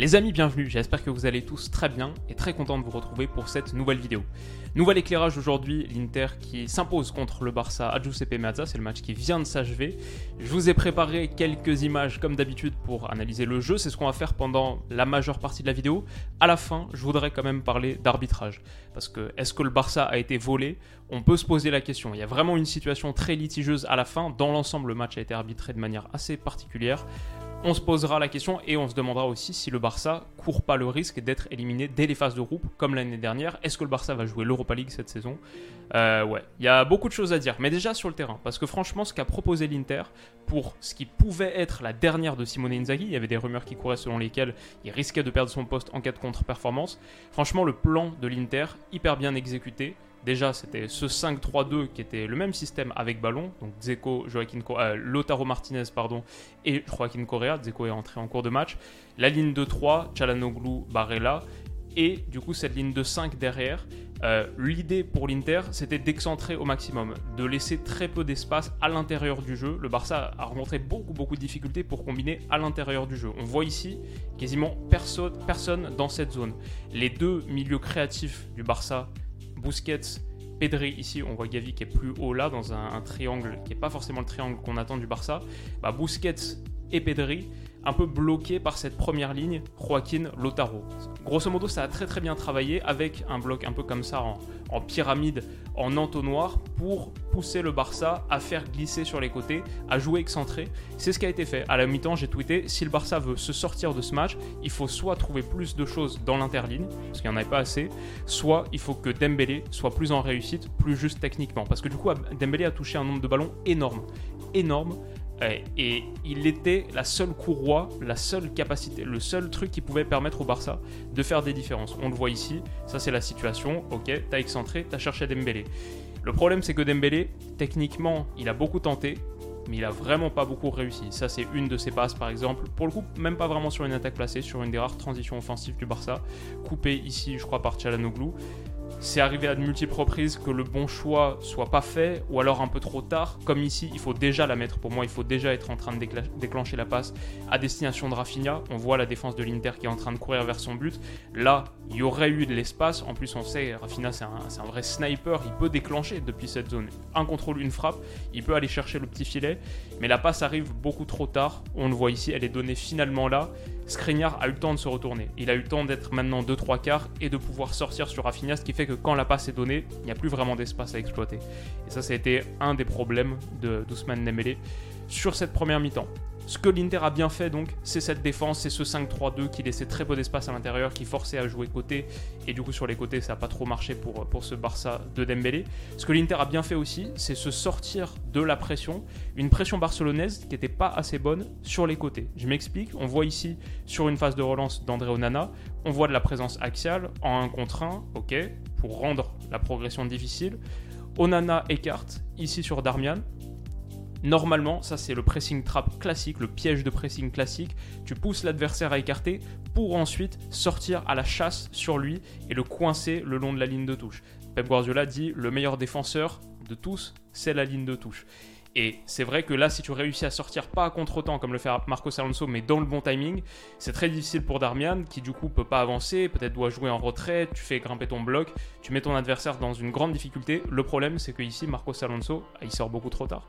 Les amis, bienvenue, j'espère que vous allez tous très bien et très content de vous retrouver pour cette nouvelle vidéo. Nouvel éclairage aujourd'hui, l'Inter qui s'impose contre le Barça à Giuseppe Meazza, c'est le match qui vient de s'achever. Je vous ai préparé quelques images comme d'habitude pour analyser le jeu, c'est ce qu'on va faire pendant la majeure partie de la vidéo. À la fin, je voudrais quand même parler d'arbitrage, parce que est-ce que le Barça a été volé? On peut se poser la question, il y a vraiment une situation très litigieuse à la fin, dans l'ensemble le match a été arbitré de manière assez particulière. On se posera la question et on se demandera aussi si le Barça court pas le risque d'être éliminé dès les phases de groupe comme l'année dernière. Est-ce que le Barça va jouer l'Europa League cette saison? Euh, Ouais, il y a beaucoup de choses à dire, mais déjà sur le terrain, parce que franchement, ce qu'a proposé l'Inter pour ce qui pouvait être la dernière de Simone Inzaghi, il y avait des rumeurs qui couraient selon lesquelles il risquait de perdre son poste en cas de contre-performance. Franchement, le plan de l'Inter, hyper bien exécuté. Déjà, c'était ce 5-3-2 qui était le même système avec ballon. Donc Zeko, Joaquin, euh, Lotaro Martinez pardon, et Joaquin Correa. Zeko est entré en cours de match. La ligne de 3, Chalanoglu, Barella. Et du coup, cette ligne de 5 derrière. Euh, L'idée pour l'Inter, c'était d'excentrer au maximum, de laisser très peu d'espace à l'intérieur du jeu. Le Barça a rencontré beaucoup, beaucoup de difficultés pour combiner à l'intérieur du jeu. On voit ici quasiment personne, personne dans cette zone. Les deux milieux créatifs du Barça, Busquets, Pedri, ici on voit Gavi qui est plus haut là, dans un, triangle qui n'est pas forcément le triangle qu'on attend du Barça. Bah, Busquets et Pedri, un peu bloqués par cette première ligne, Joaquin Lotaro. Grosso modo, ça a très très bien travaillé avec un bloc un peu comme ça en, en pyramide, en entonnoir, pour pousser le Barça à faire glisser sur les côtés, à jouer excentré. C'est ce qui a été fait. À la mi-temps, j'ai tweeté si le Barça veut se sortir de ce match, il faut soit trouver plus de choses dans l'interligne, parce qu'il n'y en avait pas assez, soit il faut que Dembélé soit plus en réussite, plus juste techniquement. Parce que du coup, Dembélé a touché un nombre de ballons énorme. Énorme. Et il était la seule courroie, la seule capacité, le seul truc qui pouvait permettre au Barça de faire des différences. On le voit ici, ça c'est la situation, ok, t'as excentré, t'as cherché Dembélé. Le problème c'est que Dembélé, techniquement, il a beaucoup tenté, mais il a vraiment pas beaucoup réussi. Ça c'est une de ses passes par exemple, pour le coup même pas vraiment sur une attaque placée, sur une des rares transitions offensives du Barça, coupé ici je crois par Chalanoglu c'est arrivé à de multiples reprises que le bon choix soit pas fait ou alors un peu trop tard. Comme ici, il faut déjà la mettre. Pour moi, il faut déjà être en train de déclencher la passe à destination de Rafinha. On voit la défense de l'Inter qui est en train de courir vers son but. Là, il y aurait eu de l'espace. En plus, on sait, Rafinha, c'est un, un, vrai sniper. Il peut déclencher depuis cette zone. Un contrôle, une frappe. Il peut aller chercher le petit filet. Mais la passe arrive beaucoup trop tard. On le voit ici, elle est donnée finalement là. Skriniar a eu le temps de se retourner. Il a eu le temps d'être maintenant 2-3 quarts et de pouvoir sortir sur Rafinha, ce qui fait que quand la passe est donnée, il n'y a plus vraiment d'espace à exploiter. Et ça, ça a été un des problèmes de d'Ousmane Dembélé sur cette première mi-temps. Ce que l'Inter a bien fait donc, c'est cette défense, c'est ce 5-3-2 qui laissait très peu d'espace à l'intérieur, qui forçait à jouer côté, et du coup sur les côtés ça n'a pas trop marché pour, ce Barça de Dembélé. Ce que l'Inter a bien fait aussi, c'est se sortir de la pression, une pression barcelonaise qui n'était pas assez bonne sur les côtés. Je m'explique, on voit ici sur une phase de relance d'André Onana, on voit de la présence axiale en 1 contre 1, ok, pour rendre la progression difficile. Onana écarte ici sur Darmian, Normalement, ça c'est le pressing trap classique, le piège de pressing classique. Tu pousses l'adversaire à écarter pour ensuite sortir à la chasse sur lui et le coincer le long de la ligne de touche. Pep Guardiola dit le meilleur défenseur de tous, c'est la ligne de touche. Et c'est vrai que là, si tu réussis à sortir pas à contre-temps comme le fait Marcos Alonso, mais dans le bon timing, c'est très difficile pour Darmian qui du coup peut pas avancer, peut-être doit jouer en retrait, tu fais grimper ton bloc, tu mets ton adversaire dans une grande difficulté. Le problème, c'est que ici, Marcos Alonso, il sort beaucoup trop tard.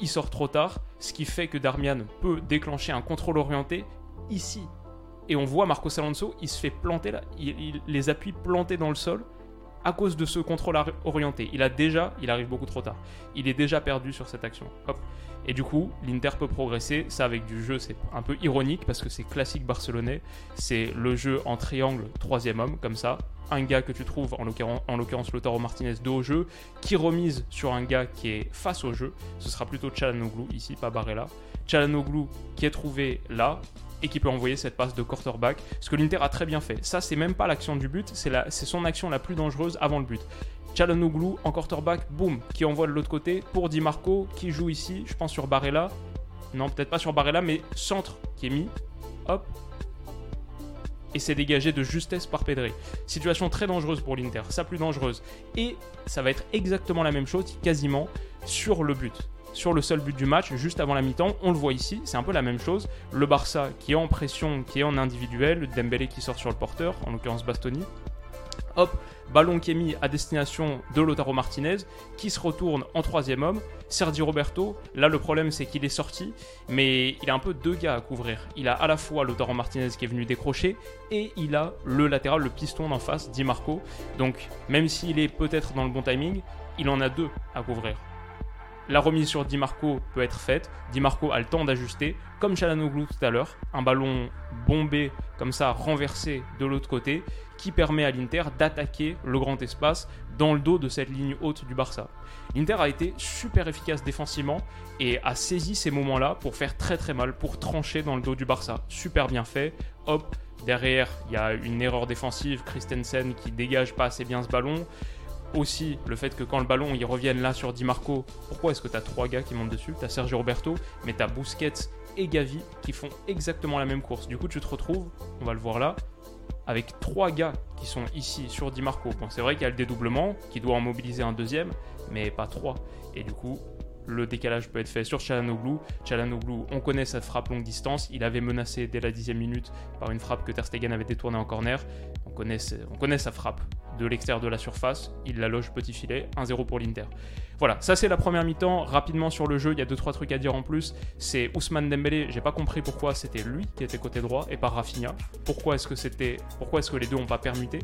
Il sort trop tard, ce qui fait que Darmian peut déclencher un contrôle orienté ici. Et on voit Marcos Alonso, il se fait planter là, il, il les appuie plantés dans le sol à cause de ce contrôle orienté. Il a déjà, il arrive beaucoup trop tard. Il est déjà perdu sur cette action. Et du coup, l'Inter peut progresser. Ça, avec du jeu, c'est un peu ironique parce que c'est classique barcelonais. C'est le jeu en triangle, troisième homme, comme ça. Un gars que tu trouves, en l'occurrence Lautaro Martinez, dos au jeu, qui remise sur un gars qui est face au jeu. Ce sera plutôt Chalanoglu ici, pas Barella. Chalanoglu qui est trouvé là et qui peut envoyer cette passe de quarterback, ce que l'Inter a très bien fait. Ça, c'est même pas l'action du but, c'est son action la plus dangereuse avant le but. Chalanoglu en quarterback, boum, qui envoie de l'autre côté pour Di Marco qui joue ici, je pense sur Barella. Non, peut-être pas sur Barella, mais centre qui est mis. Hop, et c'est dégagé de justesse par Pedri. Situation très dangereuse pour l'Inter, ça plus dangereuse. Et ça va être exactement la même chose, quasiment, sur le but. Sur le seul but du match, juste avant la mi-temps, on le voit ici, c'est un peu la même chose. Le Barça qui est en pression, qui est en individuel, Dembélé qui sort sur le porteur, en l'occurrence Bastoni. Hop, ballon qui est mis à destination de Lotaro Martinez, qui se retourne en troisième homme. Sergi Roberto, là le problème c'est qu'il est sorti, mais il a un peu deux gars à couvrir. Il a à la fois Lotaro Martinez qui est venu décrocher, et il a le latéral, le piston d'en face, Di Marco. Donc même s'il est peut-être dans le bon timing, il en a deux à couvrir. La remise sur Di Marco peut être faite. Di Marco a le temps d'ajuster, comme Chalanoglu tout à l'heure. Un ballon bombé, comme ça, renversé de l'autre côté, qui permet à l'Inter d'attaquer le grand espace dans le dos de cette ligne haute du Barça. L'Inter a été super efficace défensivement et a saisi ces moments-là pour faire très très mal, pour trancher dans le dos du Barça. Super bien fait. Hop, derrière, il y a une erreur défensive. Christensen qui dégage pas assez bien ce ballon aussi le fait que quand le ballon il revienne là sur Di Marco, pourquoi est-ce que tu as trois gars qui montent dessus? Tu as Sergio Roberto, mais tu as et Gavi qui font exactement la même course. Du coup, tu te retrouves, on va le voir là, avec trois gars qui sont ici sur Di Marco. Bon, c'est vrai qu'il y a le dédoublement qui doit en mobiliser un deuxième, mais pas trois. Et du coup, le décalage peut être fait sur Chalanoglu. Chalanoglu, on connaît sa frappe longue distance. Il avait menacé dès la dixième minute par une frappe que Ter Stegen avait détournée en corner. On connaît, on connaît sa frappe de l'extérieur de la surface. Il la loge petit filet. 1-0 pour l'Inter. Voilà, ça c'est la première mi-temps. Rapidement sur le jeu, il y a 2-3 trucs à dire en plus. C'est Ousmane Dembélé. J'ai pas compris pourquoi c'était lui qui était côté droit et pas Rafinha. Pourquoi est-ce que est-ce que les deux ont pas permuté?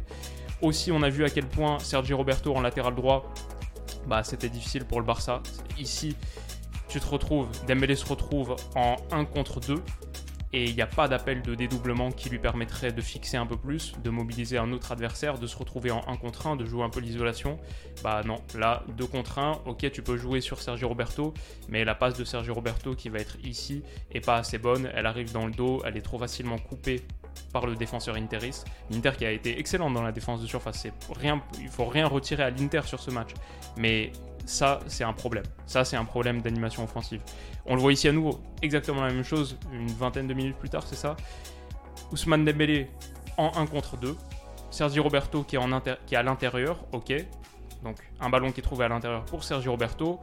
Aussi, on a vu à quel point Sergi Roberto en latéral droit bah, c'était difficile pour le Barça. Ici, tu te retrouves, Dembélé se retrouve en 1 contre 2 et il n'y a pas d'appel de dédoublement qui lui permettrait de fixer un peu plus, de mobiliser un autre adversaire, de se retrouver en 1 contre 1, de jouer un peu l'isolation. Bah non, là, 2 contre 1, ok, tu peux jouer sur Sergio Roberto, mais la passe de Sergio Roberto qui va être ici est pas assez bonne, elle arrive dans le dos, elle est trop facilement coupée par le défenseur Interis. L'Inter qui a été excellent dans la défense de surface. Rien, il faut rien retirer à l'Inter sur ce match. Mais ça, c'est un problème. Ça, c'est un problème d'animation offensive. On le voit ici à nouveau. Exactement la même chose, une vingtaine de minutes plus tard, c'est ça. Ousmane Dembélé en 1 contre 2. Sergio Roberto qui est, en qui est à l'intérieur, ok. Donc un ballon qui est trouvé à l'intérieur pour Sergio Roberto.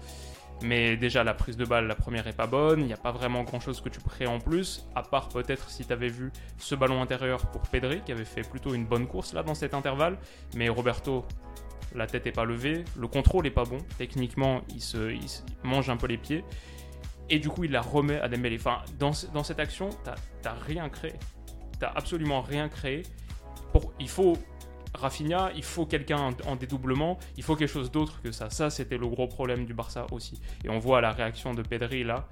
Mais déjà, la prise de balle, la première est pas bonne. Il n'y a pas vraiment grand chose que tu crées en plus. À part peut-être si tu avais vu ce ballon intérieur pour Pedri, qui avait fait plutôt une bonne course là dans cet intervalle. Mais Roberto, la tête est pas levée. Le contrôle est pas bon. Techniquement, il se, mange un peu les pieds. Et du coup, il la remet à Dembélé. Enfin, dans, dans cette action, t'as rien créé. T'as absolument rien créé. Pour, il faut Rafinha, il faut quelqu'un en dédoublement, il faut quelque chose d'autre que ça. Ça, c'était le gros problème du Barça aussi. Et on voit la réaction de Pedri là,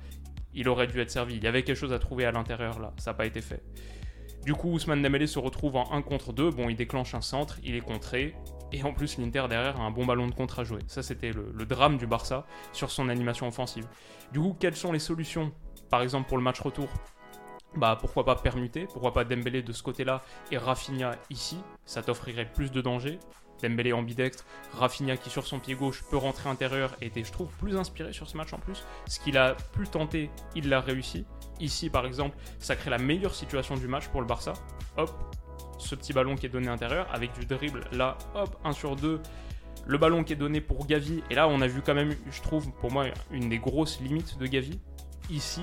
il aurait dû être servi. Il y avait quelque chose à trouver à l'intérieur là, ça n'a pas été fait. Du coup, Ousmane Dembélé se retrouve en 1 contre 2. Bon, il déclenche un centre, il est contré. Et en plus, l'Inter derrière a un bon ballon de contre à jouer. Ça, c'était le, le drame du Barça sur son animation offensive. Du coup, quelles sont les solutions Par exemple, pour le match retour, bah pourquoi pas permuter, pourquoi pas Dembélé de ce côté-là et Rafinha ici, ça t'offrirait plus de danger. Dembélé ambidextre, Rafinha qui sur son pied gauche peut rentrer intérieur et était je trouve plus inspiré sur ce match en plus. Ce qu'il a pu tenter, il l'a réussi. Ici par exemple, ça crée la meilleure situation du match pour le Barça. Hop, ce petit ballon qui est donné intérieur avec du dribble là, hop, 1 sur 2. Le ballon qui est donné pour Gavi, et là on a vu quand même, je trouve pour moi, une des grosses limites de Gavi. Ici,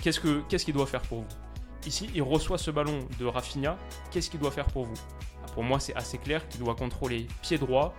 qu'est-ce qu'il doit faire pour vous? Ici, il reçoit ce ballon de Rafinha, qu'est-ce qu'il doit faire pour vous? Ah, Pour moi, c'est assez clair qu'il doit contrôler pied droit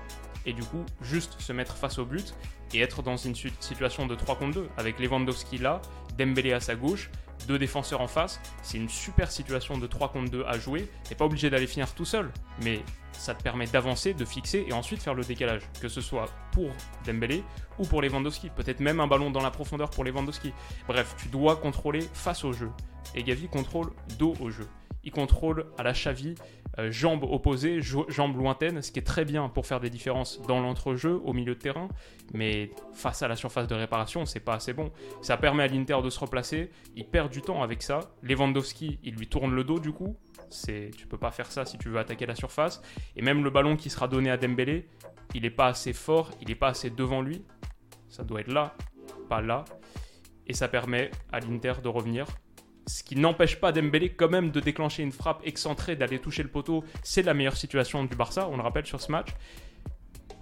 et du coup juste se mettre face au but et être dans une situation de 3 contre 2 avec Lewandowski là, Dembélé à sa gauche, deux défenseurs en face, c'est une super situation de 3 contre 2 à jouer. T'es pas obligé d'aller finir tout seul, mais ça te permet d'avancer, de fixer et ensuite faire le décalage. Que ce soit pour Dembélé ou pour Lewandowski. Peut-être même un ballon dans la profondeur pour Lewandowski. Bref, tu dois contrôler face au jeu. Et Gavi contrôle dos au jeu. Il contrôle à la cheville, euh, jambes opposées, jambes lointaines, ce qui est très bien pour faire des différences dans l'entrejeu, au milieu de terrain, mais face à la surface de réparation, c'est pas assez bon. Ça permet à l'Inter de se replacer, il perd du temps avec ça. Lewandowski, il lui tourne le dos du coup, c'est tu peux pas faire ça si tu veux attaquer la surface, et même le ballon qui sera donné à Dembélé, il est pas assez fort, il est pas assez devant lui, ça doit être là, pas là, et ça permet à l'Inter de revenir ce qui n'empêche pas Dembélé quand même de déclencher une frappe excentrée, d'aller toucher le poteau. C'est la meilleure situation du Barça, on le rappelle sur ce match.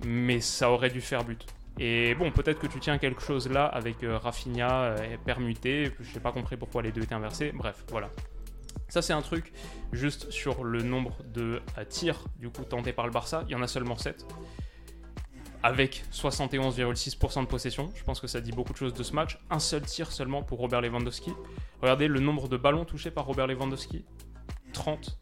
Mais ça aurait dû faire but. Et bon, peut-être que tu tiens quelque chose là avec euh, Rafinha euh, permuté. Je n'ai pas compris pourquoi les deux étaient inversés. Bref, voilà. Ça, c'est un truc juste sur le nombre de euh, tirs du coup tentés par le Barça. Il y en a seulement 7 avec 71,6% de possession. Je pense que ça dit beaucoup de choses de ce match. Un seul tir seulement pour Robert Lewandowski. Regardez le nombre de ballons touchés par Robert Lewandowski 30.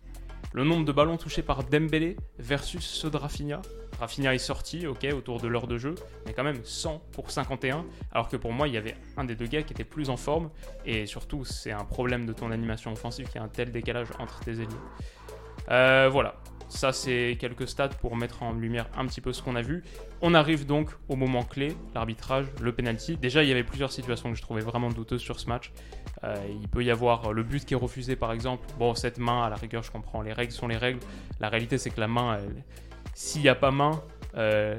Le nombre de ballons touchés par Dembélé versus ceux de Rafinha. Rafinha est sorti, ok, autour de l'heure de jeu, mais quand même 100 pour 51. Alors que pour moi, il y avait un des deux gars qui était plus en forme. Et surtout, c'est un problème de ton animation offensive qui a un tel décalage entre tes ailiers. Euh, voilà, ça, c'est quelques stats pour mettre en lumière un petit peu ce qu'on a vu. On arrive donc au moment clé, l'arbitrage, le penalty. Déjà, il y avait plusieurs situations que je trouvais vraiment douteuses sur ce match. Euh, il peut y avoir le but qui est refusé, par exemple. Bon, cette main, à la rigueur, je comprends. Les règles sont les règles. La réalité, c'est que la main, s'il n'y a pas main, euh,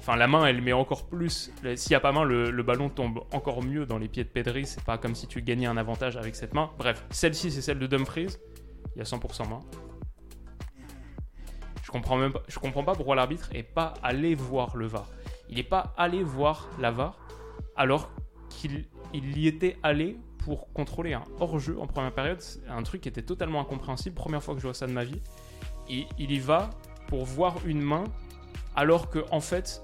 enfin, la main, elle met encore plus. S'il n'y a pas main, le, ballon tombe encore mieux dans les pieds de Pedri. C'est pas comme si tu gagnais un avantage avec cette main. Bref, celle-ci, c'est celle de Dumfries. Il y a 100% main. Je comprends même pas, je comprends pas pourquoi l'arbitre est pas allé voir le VAR. Il n'est pas allé voir la VAR alors qu'il y était allé pour contrôler un hors-jeu en première période. Un truc qui était totalement incompréhensible. Première fois que je vois ça de ma vie. Et il y va pour voir une main alors que en fait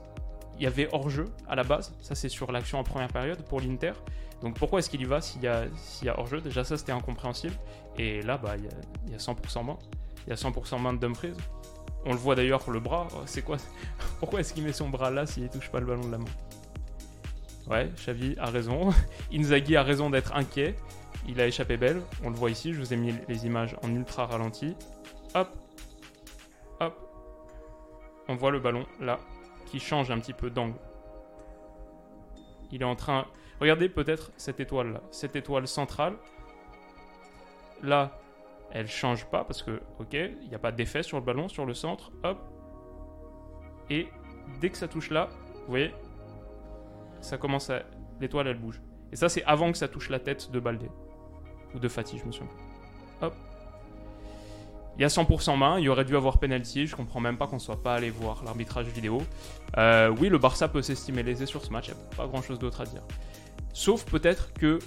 il y avait hors-jeu à la base. Ça c'est sur l'action en première période pour l'Inter. Donc pourquoi est-ce qu'il y va s'il y a, y a hors-jeu? Déjà ça c'était incompréhensible. Et là bah il y, a, 100% main. Il y a 100% main de Dumfries. On le voit d'ailleurs le bras. C'est quoi Pourquoi est-ce qu'il met son bras là s'il touche pas le ballon de la main Ouais, Xavi a raison. Inzaghi a raison d'être inquiet. Il a échappé belle. On le voit ici. Je vous ai mis les images en ultra ralenti. Hop. Hop. On voit le ballon là qui change un petit peu d'angle. Il est en train. Regardez peut-être cette étoile là. Cette étoile centrale. Là, elle change pas parce que, ok, il n'y a pas d'effet sur le ballon, sur le centre, hop. Et dès que ça touche là, vous voyez, ça commence à. L'étoile elle bouge. Et ça, c'est avant que ça touche la tête de Baldé. Ou de Fatih, je me souviens. Hop. Il y a 100% main, il aurait dû avoir penalty, je comprends même pas qu'on soit pas allé voir l'arbitrage vidéo. Euh, oui, le Barça peut s'estimer lésé sur ce match, il n'y a pas grand chose d'autre à dire. Sauf peut-être que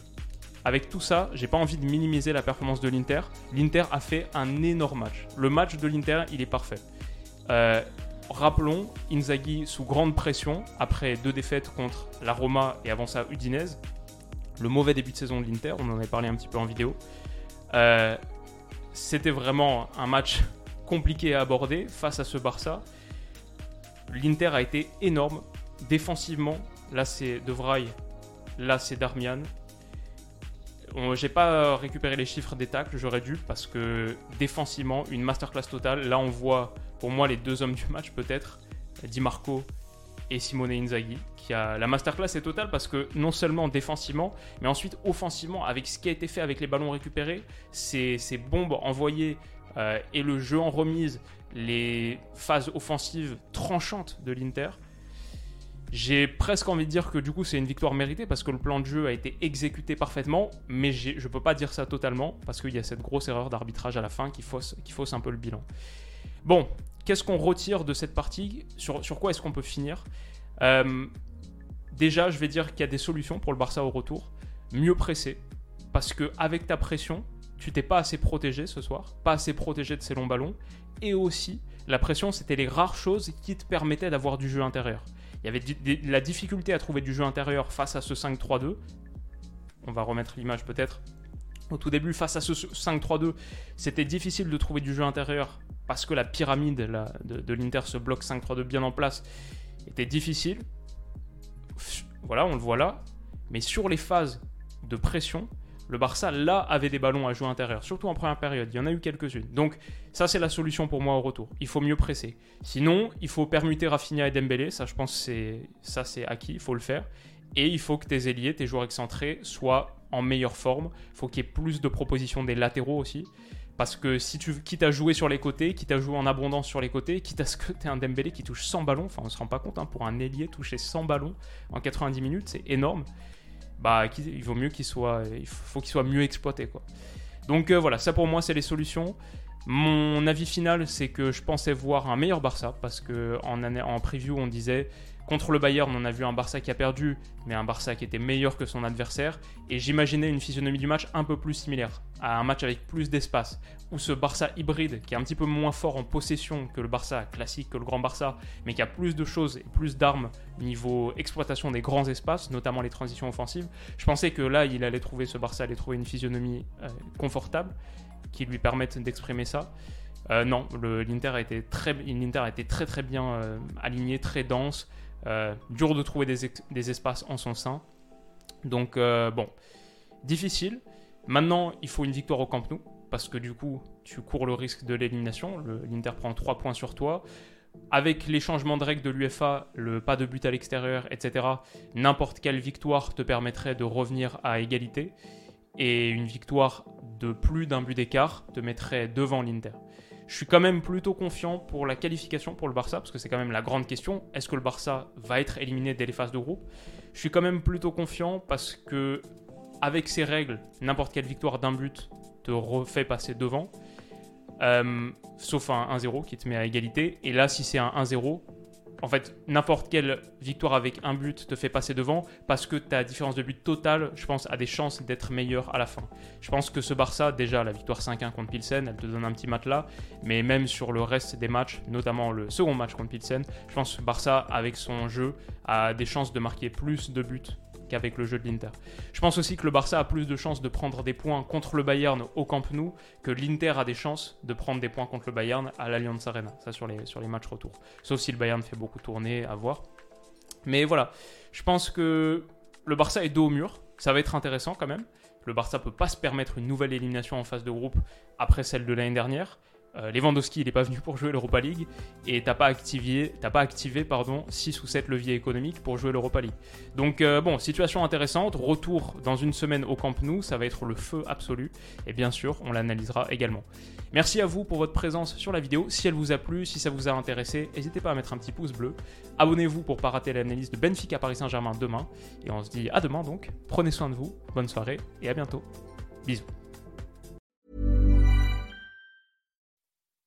avec tout ça, j'ai pas envie de minimiser la performance de l'Inter. L'Inter a fait un énorme match. Le match de l'Inter, il est parfait. Euh, rappelons, Inzaghi sous grande pression, après deux défaites contre la Roma et avant ça Udinese. Le mauvais début de saison de l'Inter, on en avait parlé un petit peu en vidéo. Euh, c'était vraiment un match compliqué à aborder face à ce Barça. L'Inter a été énorme défensivement. Là, c'est De Vrij, là, c'est Darmian. J'ai pas récupéré les chiffres des tacles, j'aurais dû, parce que défensivement, une masterclass totale. Là, on voit pour moi les deux hommes du match, peut-être, Di Marco et Simone Inzaghi, la masterclass est totale parce que non seulement défensivement, mais ensuite offensivement, avec ce qui a été fait avec les ballons récupérés, ces, ces bombes envoyées euh, et le jeu en remise, les phases offensives tranchantes de l'Inter. J'ai presque envie de dire que du coup c'est une victoire méritée parce que le plan de jeu a été exécuté parfaitement, mais je ne peux pas dire ça totalement parce qu'il y a cette grosse erreur d'arbitrage à la fin qui fausse, un peu le bilan. Bon, qu'est-ce qu'on retire de cette partie? Sur, sur, quoi est-ce qu'on peut finir? Euh, Déjà, je vais dire qu'il y a des solutions pour le Barça au retour. Mieux presser, parce que avec ta pression, tu t'es pas assez protégé ce soir, pas assez protégé de ces longs ballons, et aussi la pression, c'était les rares choses qui te permettaient d'avoir du jeu intérieur. Il y avait la difficulté à trouver du jeu intérieur face à ce 5-3-2. On va remettre l'image peut-être. Au tout début, face à ce 5-3-2, c'était difficile de trouver du jeu intérieur parce que la pyramide de, l'Inter, ce bloc 5-3-2 bien en place, était difficile. Voilà, on le voit là. Mais sur les phases de pression, Le Barça, là, avait des ballons à jouer intérieur, surtout en première période. Il y en a eu quelques-unes. Donc, ça, c'est la solution pour moi au retour. Il faut mieux presser. Sinon, il faut permuter Rafinha et Dembélé. Ça, je pense, c'est ça, c'est acquis. Il faut le faire. Et il faut que tes ailiers, tes joueurs excentrés, soient en meilleure forme. Il faut qu'il y ait plus de propositions des latéraux aussi. Parce que si tu quittes à jouer sur les côtés, quitte à jouer en abondance sur les côtés, quitte à ce que tu un Dembélé qui touche 100 ballons, enfin on se rend pas compte, hein, pour un ailier toucher 100 ballons en 90 minutes, c'est énorme. Bah, il vaut mieux qu'il soit, il faut qu'il soit mieux exploité quoi. Donc euh, voilà, ça pour moi c'est les solutions. Mon avis final, c'est que je pensais voir un meilleur Barça parce que en, en preview on disait Contre le Bayern, on a vu un Barça qui a perdu, mais un Barça qui était meilleur que son adversaire. Et j'imaginais une physionomie du match un peu plus similaire, à un match avec plus d'espace, où ce Barça hybride, qui est un petit peu moins fort en possession que le Barça classique, que le grand Barça, mais qui a plus de choses et plus d'armes niveau exploitation des grands espaces, notamment les transitions offensives. Je pensais que là, il allait trouver, ce Barça allait trouver une physionomie euh, confortable, qui lui permette d'exprimer ça. Euh, non, l'Inter a, été très, a été très bien euh, aligné, très dense. Euh, dur de trouver des, espaces en son sein. Donc, euh, bon, difficile. Maintenant, il faut une victoire au Camp Nou, parce que du coup, tu cours le risque de l'élimination. L'Inter prend 3 points sur toi. Avec les changements de règles de l'UFA, le pas de but à l'extérieur, etc., n'importe quelle victoire te permettrait de revenir à égalité. Et une victoire de plus d'un but d'écart te mettrait devant l'Inter. Je suis quand même plutôt confiant pour la qualification pour le Barça, parce que c'est quand même la grande question. Est-ce que le Barça va être éliminé dès les phases de groupe? Je suis quand même plutôt confiant parce que, avec ces règles, n'importe quelle victoire d'un but te refait passer devant. Euh, sauf un 1-0 qui te met à égalité. Et là, si c'est un 1-0, en fait, n'importe quelle victoire avec un but te fait passer devant parce que ta différence de but totale, je pense, a des chances d'être meilleure à la fin. Je pense que ce Barça, déjà, la victoire 5-1 contre Pilsen, elle te donne un petit là, mais même sur le reste des matchs, notamment le second match contre Pilsen, je pense que Barça, avec son jeu, a des chances de marquer plus de buts qu'avec le jeu de l'Inter. Je pense aussi que le Barça a plus de chances de prendre des points contre le Bayern au Camp Nou que l'Inter a des chances de prendre des points contre le Bayern à l'Allianz Arena. Ça sur les, matchs retour. Sauf si le Bayern fait beaucoup tourner, à voir. Mais voilà, je pense que le Barça est dos au mur. Ça va être intéressant quand même. Le Barça peut pas se permettre une nouvelle élimination en phase de groupe après celle de l'année dernière. Euh, Lewandowski, il n'est pas venu pour jouer l'Europa League et t'as pas activé, pas activé pardon, 6 ou 7 leviers économiques pour jouer l'Europa League. Donc euh, bon, situation intéressante, retour dans une semaine au Camp Nou, ça va être le feu absolu et bien sûr, on l'analysera également. Merci à vous pour votre présence sur la vidéo. Si elle vous a plu, si ça vous a intéressé, n'hésitez pas à mettre un petit pouce bleu. Abonnez-vous pour pas rater l'analyse de Benfica Paris Saint-Germain demain et on se dit à demain donc. Prenez soin de vous, bonne soirée et à bientôt. Bisous.